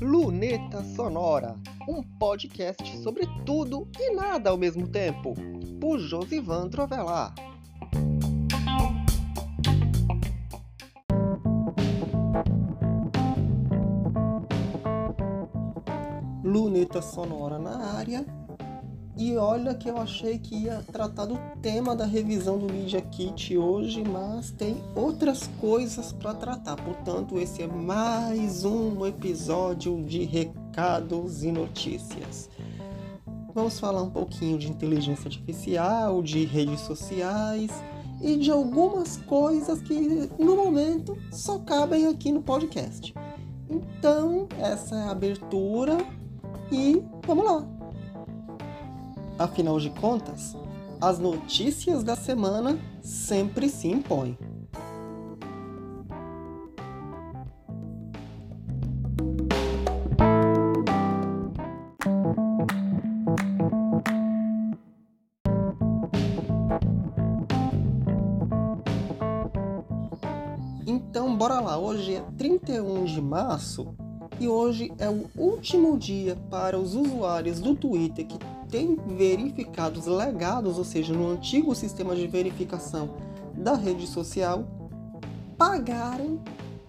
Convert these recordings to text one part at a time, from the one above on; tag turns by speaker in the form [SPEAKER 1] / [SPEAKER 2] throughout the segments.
[SPEAKER 1] Luneta Sonora, um podcast sobre tudo e nada ao mesmo tempo, por Josivan Trovelar. Luneta Sonora na área. E olha que eu achei que ia tratar do tema da revisão do Media Kit hoje, mas tem outras coisas para tratar. Portanto, esse é mais um episódio de recados e notícias. Vamos falar um pouquinho de inteligência artificial, de redes sociais e de algumas coisas que no momento só cabem aqui no podcast. Então, essa é a abertura e vamos lá. Afinal de contas, as notícias da semana sempre se impõem. Então, bora lá. Hoje é 31 de março e hoje é o último dia para os usuários do Twitter que têm verificados legados, ou seja, no antigo sistema de verificação da rede social, pagarem,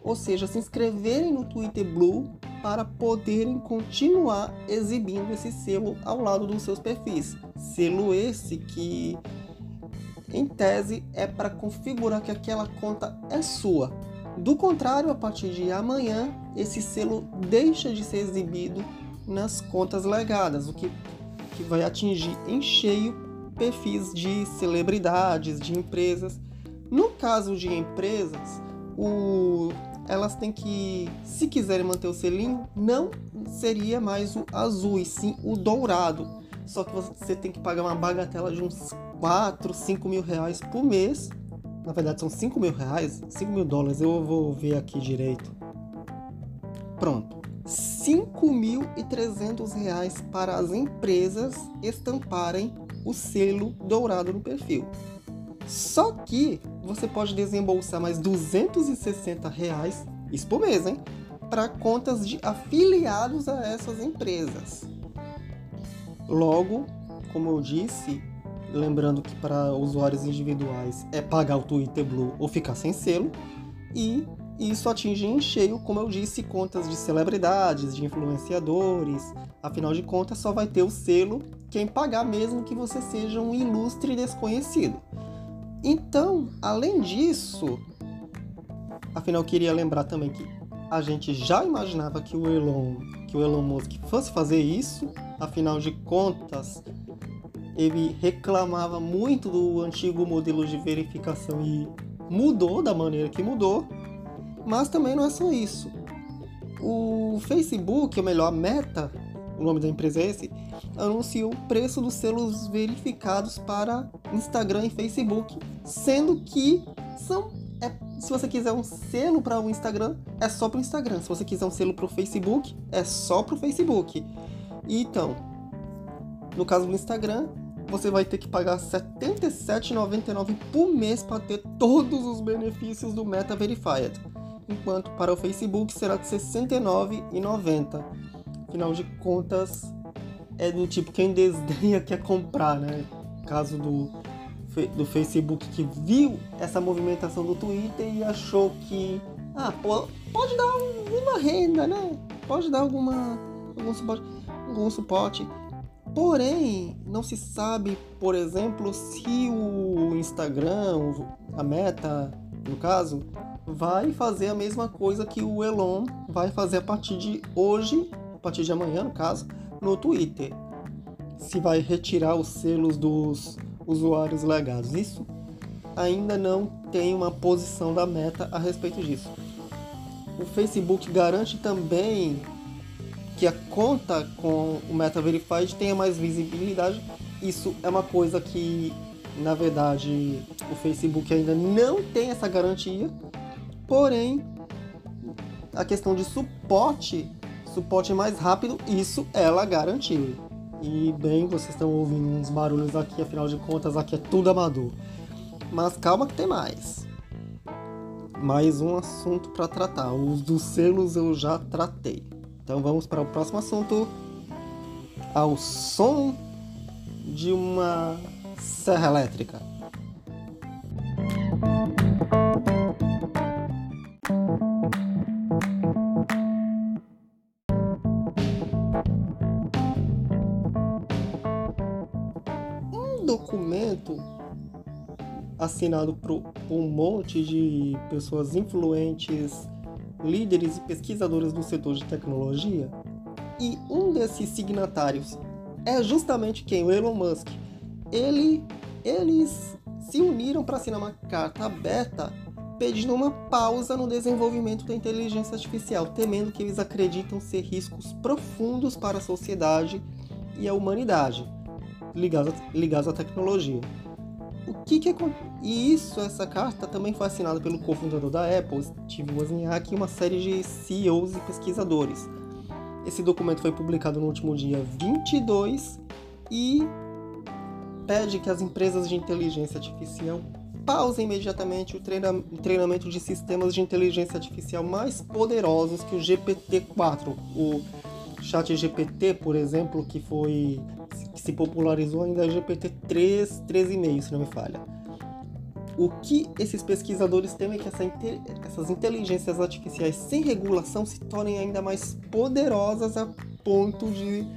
[SPEAKER 1] ou seja, se inscreverem no Twitter Blue para poderem continuar exibindo esse selo ao lado dos seus perfis. Selo esse que, em tese, é para configurar que aquela conta é sua. Do contrário, a partir de amanhã, esse selo deixa de ser exibido nas contas legadas, o que que vai atingir em cheio perfis de celebridades, de empresas. No caso de empresas, o... elas têm que, se quiserem manter o selinho, não seria mais o azul, e sim o dourado. Só que você tem que pagar uma bagatela de uns 4, 5 mil reais por mês. Na verdade, são 5 mil reais, 5 mil dólares, eu vou ver aqui direito. Pronto. 5.300 reais para as empresas estamparem o selo dourado no perfil. Só que você pode desembolsar mais 260 reais, isso por mês, hein? Para contas de afiliados a essas empresas. Logo, como eu disse, lembrando que para usuários individuais é pagar o Twitter Blue ou ficar sem selo, e e isso atinge em cheio, como eu disse, contas de celebridades, de influenciadores. Afinal de contas, só vai ter o selo quem pagar mesmo que você seja um ilustre desconhecido. Então, além disso, afinal queria lembrar também que a gente já imaginava que o Elon, que o Elon Musk fosse fazer isso, afinal de contas, ele reclamava muito do antigo modelo de verificação e mudou da maneira que mudou. Mas também não é só isso. O Facebook, ou melhor, a Meta, o nome da empresa é esse, anunciou o preço dos selos verificados para Instagram e Facebook, sendo que são é, se você quiser um selo para o Instagram, é só para o Instagram. Se você quiser um selo para o Facebook, é só para o Facebook. Então, no caso do Instagram, você vai ter que pagar R$ 77,99 por mês para ter todos os benefícios do Meta Verified enquanto para o Facebook será de R$ 69,90. Afinal de contas, é do tipo quem desdenha quer comprar, né? Caso do, do Facebook que viu essa movimentação do Twitter e achou que ah, pô, pode dar uma renda, né? Pode dar alguma algum suporte, algum suporte. Porém, não se sabe, por exemplo, se o Instagram, a Meta, no caso, vai fazer a mesma coisa que o Elon vai fazer a partir de hoje, a partir de amanhã, no caso, no Twitter. Se vai retirar os selos dos usuários legados. Isso ainda não tem uma posição da meta a respeito disso. O Facebook garante também que a conta com o Meta Verified tenha mais visibilidade. Isso é uma coisa que, na verdade, o Facebook ainda não tem essa garantia Porém, a questão de suporte, suporte mais rápido, isso ela garantiu. E bem, vocês estão ouvindo uns barulhos aqui, afinal de contas, aqui é tudo amador. Mas calma que tem mais. mais um assunto para tratar. Os dos selos eu já tratei. Então vamos para o próximo assunto. Ao som de uma serra elétrica. Assinado por um monte de pessoas influentes, líderes e pesquisadores do setor de tecnologia. E um desses signatários é justamente quem? O Elon Musk. Ele, eles se uniram para assinar uma carta aberta pedindo uma pausa no desenvolvimento da inteligência artificial, temendo que eles acreditam ser riscos profundos para a sociedade e a humanidade ligados, ligados à tecnologia. O que, que E isso, essa carta também foi assinada pelo cofundador da Apple, Steve Wozniak, e uma série de CEOs e pesquisadores. Esse documento foi publicado no último dia 22 e pede que as empresas de inteligência artificial pausem imediatamente o treinamento de sistemas de inteligência artificial mais poderosos que o GPT-4, o Chat GPT, por exemplo, que foi se popularizou ainda é GPT-3, 3,5, se não me falha. O que esses pesquisadores temem é que essa, essas inteligências artificiais sem regulação se tornem ainda mais poderosas a ponto de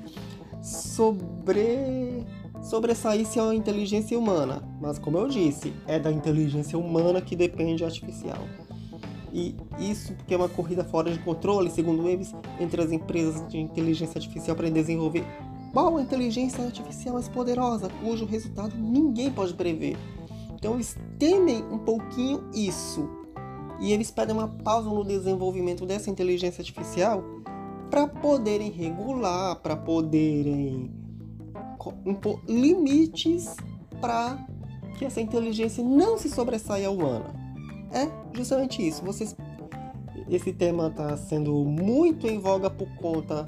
[SPEAKER 1] sobre sobressair-se a inteligência humana. Mas como eu disse, é da inteligência humana que depende a artificial. E isso porque é uma corrida fora de controle, segundo eles, entre as empresas de inteligência artificial para desenvolver qual a inteligência artificial mais poderosa, cujo resultado ninguém pode prever. Então eles temem um pouquinho isso. E eles pedem uma pausa no desenvolvimento dessa inteligência artificial para poderem regular, para poderem impor limites para que essa inteligência não se sobressaia à humana. É justamente isso. Vocês, esse tema está sendo muito em voga por conta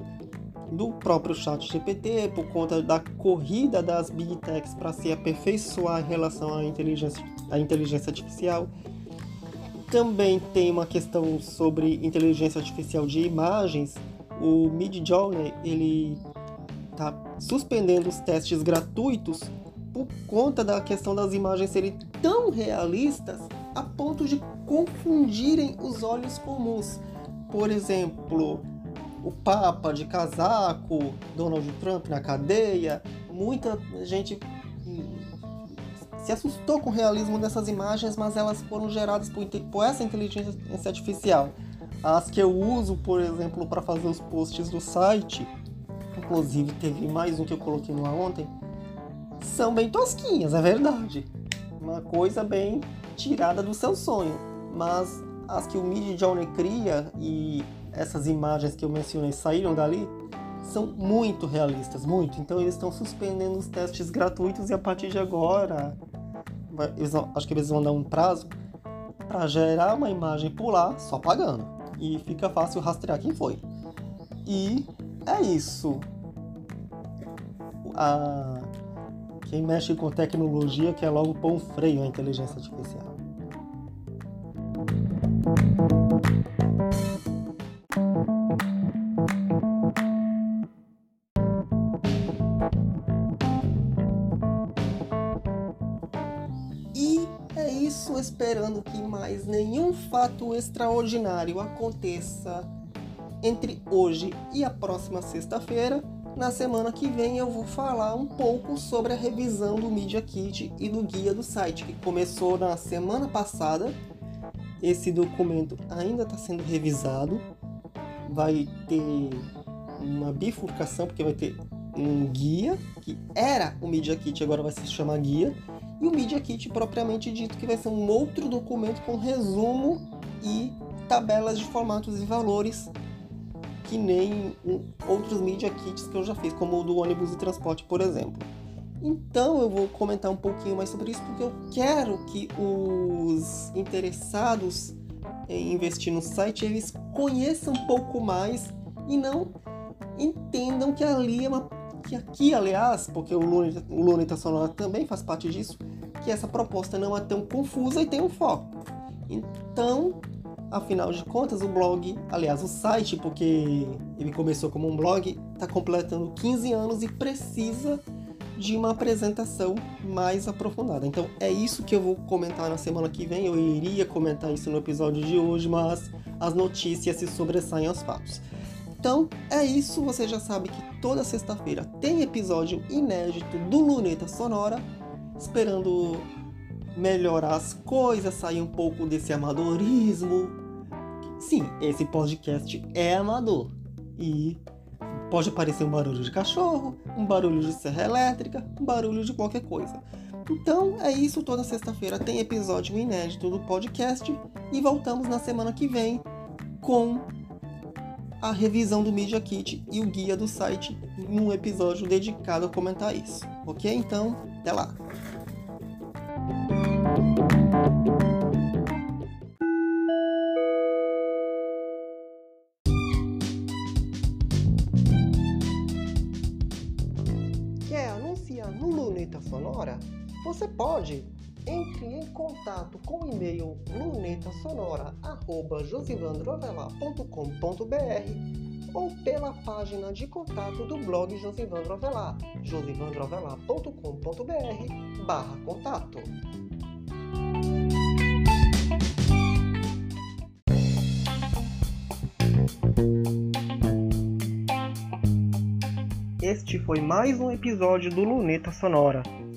[SPEAKER 1] do próprio chat GPT, por conta da corrida das big techs para se aperfeiçoar em relação à inteligência, à inteligência artificial. Também tem uma questão sobre inteligência artificial de imagens. O Midjourney ele está suspendendo os testes gratuitos por conta da questão das imagens serem tão realistas a ponto de confundirem os olhos comuns. Por exemplo, o Papa de casaco, Donald Trump na cadeia, muita gente se assustou com o realismo dessas imagens, mas elas foram geradas por, por essa inteligência artificial. As que eu uso, por exemplo, para fazer os posts do site, inclusive teve mais um que eu coloquei ar ontem, são bem tosquinhas, é verdade. Uma coisa bem tirada do seu sonho. Mas as que o Mid Journey cria e essas imagens que eu mencionei saíram dali são muito realistas, muito. Então eles estão suspendendo os testes gratuitos e a partir de agora, acho que eles vão dar um prazo para gerar uma imagem por lá só pagando. E fica fácil rastrear quem foi. E é isso. A... Quem mexe com tecnologia quer logo pôr um freio à inteligência artificial. Isso, esperando que mais nenhum fato extraordinário aconteça entre hoje e a próxima sexta-feira. Na semana que vem eu vou falar um pouco sobre a revisão do Media Kit e do guia do site, que começou na semana passada. Esse documento ainda está sendo revisado. Vai ter uma bifurcação, porque vai ter um guia, que era o Media Kit, agora vai se chamar guia, e o Media Kit propriamente dito, que vai ser um outro documento com resumo e tabelas de formatos e valores que nem outros Media Kits que eu já fiz, como o do ônibus e transporte, por exemplo. Então eu vou comentar um pouquinho mais sobre isso porque eu quero que os interessados em investir no site eles conheçam um pouco mais e não entendam que ali é uma que aqui, aliás, porque o Luneta, Sonora também faz parte disso, que essa proposta não é tão confusa e tem um foco. Então, afinal de contas, o blog, aliás, o site, porque ele começou como um blog, está completando 15 anos e precisa de uma apresentação mais aprofundada. Então é isso que eu vou comentar na semana que vem. Eu iria comentar isso no episódio de hoje, mas as notícias se sobressaem aos fatos. Então é isso, você já sabe que toda sexta-feira tem episódio inédito do Luneta Sonora, esperando melhorar as coisas, sair um pouco desse amadorismo. Sim, esse podcast é amador e pode aparecer um barulho de cachorro, um barulho de serra elétrica, um barulho de qualquer coisa. Então é isso, toda sexta-feira tem episódio inédito do podcast e voltamos na semana que vem com a revisão do Media Kit e o guia do site num episódio dedicado a comentar isso. Ok? Então, até lá! Quer anunciar no Luneta Sonora? Você pode! Entre em contato com o e-mail lunetasonora.josivandroavelar.com.br ou pela página de contato do blog Josivandro Avelar, josivandroavelar.com.br barra contato. Este foi mais um episódio do Luneta Sonora.